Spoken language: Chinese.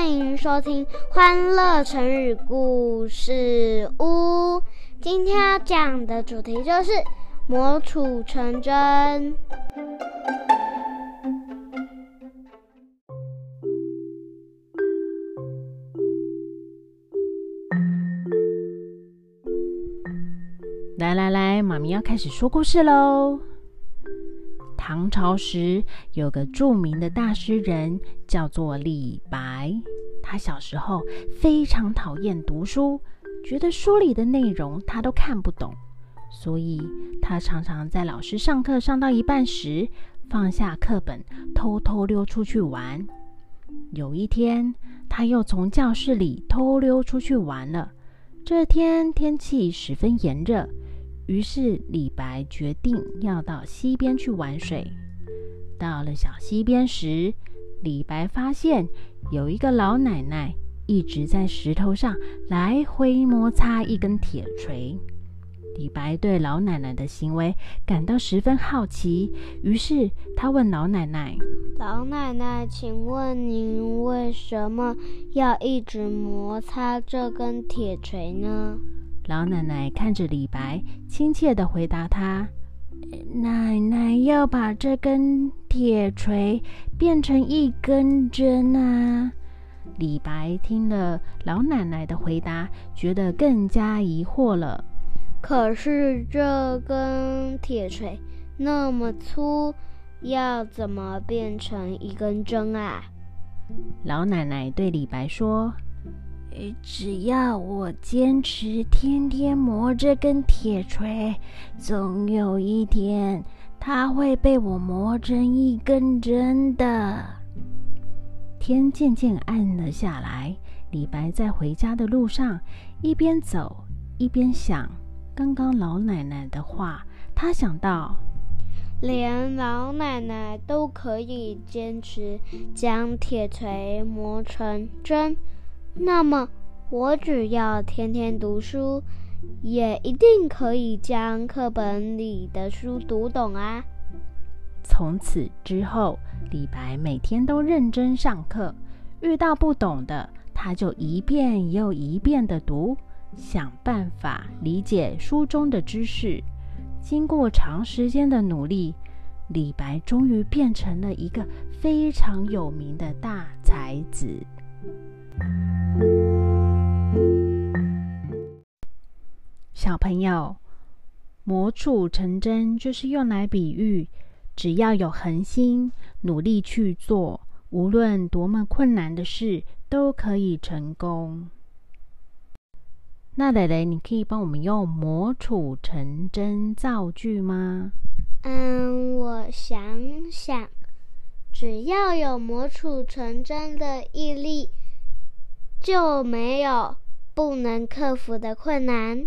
欢迎收听《欢乐成语故事屋》。今天要讲的主题就是“磨杵成针”。来来来，妈咪要开始说故事喽。唐朝时有个著名的大诗人，叫做李白。他小时候非常讨厌读书，觉得书里的内容他都看不懂，所以他常常在老师上课上到一半时，放下课本，偷偷溜出去玩。有一天，他又从教室里偷溜出去玩了。这天天气十分炎热。于是李白决定要到溪边去玩水。到了小溪边时，李白发现有一个老奶奶一直在石头上来回摩擦一根铁锤。李白对老奶奶的行为感到十分好奇，于是他问老奶奶：“老奶奶，请问您为什么要一直摩擦这根铁锤呢？”老奶奶看着李白，亲切的回答他：“奶奶要把这根铁锤变成一根针啊！”李白听了老奶奶的回答，觉得更加疑惑了。可是这根铁锤那么粗，要怎么变成一根针啊？老奶奶对李白说。只要我坚持天天磨这根铁锤，总有一天它会被我磨成一根针的。天渐渐暗了下来，李白在回家的路上一边走一边想刚刚老奶奶的话。他想到，连老奶奶都可以坚持将铁锤磨成针。那么，我只要天天读书，也一定可以将课本里的书读懂啊！从此之后，李白每天都认真上课，遇到不懂的，他就一遍又一遍的读，想办法理解书中的知识。经过长时间的努力，李白终于变成了一个非常有名的大才子。朋友，磨杵成针就是用来比喻，只要有恒心，努力去做，无论多么困难的事，都可以成功。那蕾蕾，你可以帮我们用“磨杵成针”造句吗？嗯，我想想，只要有磨杵成针的毅力。就没有不能克服的困难。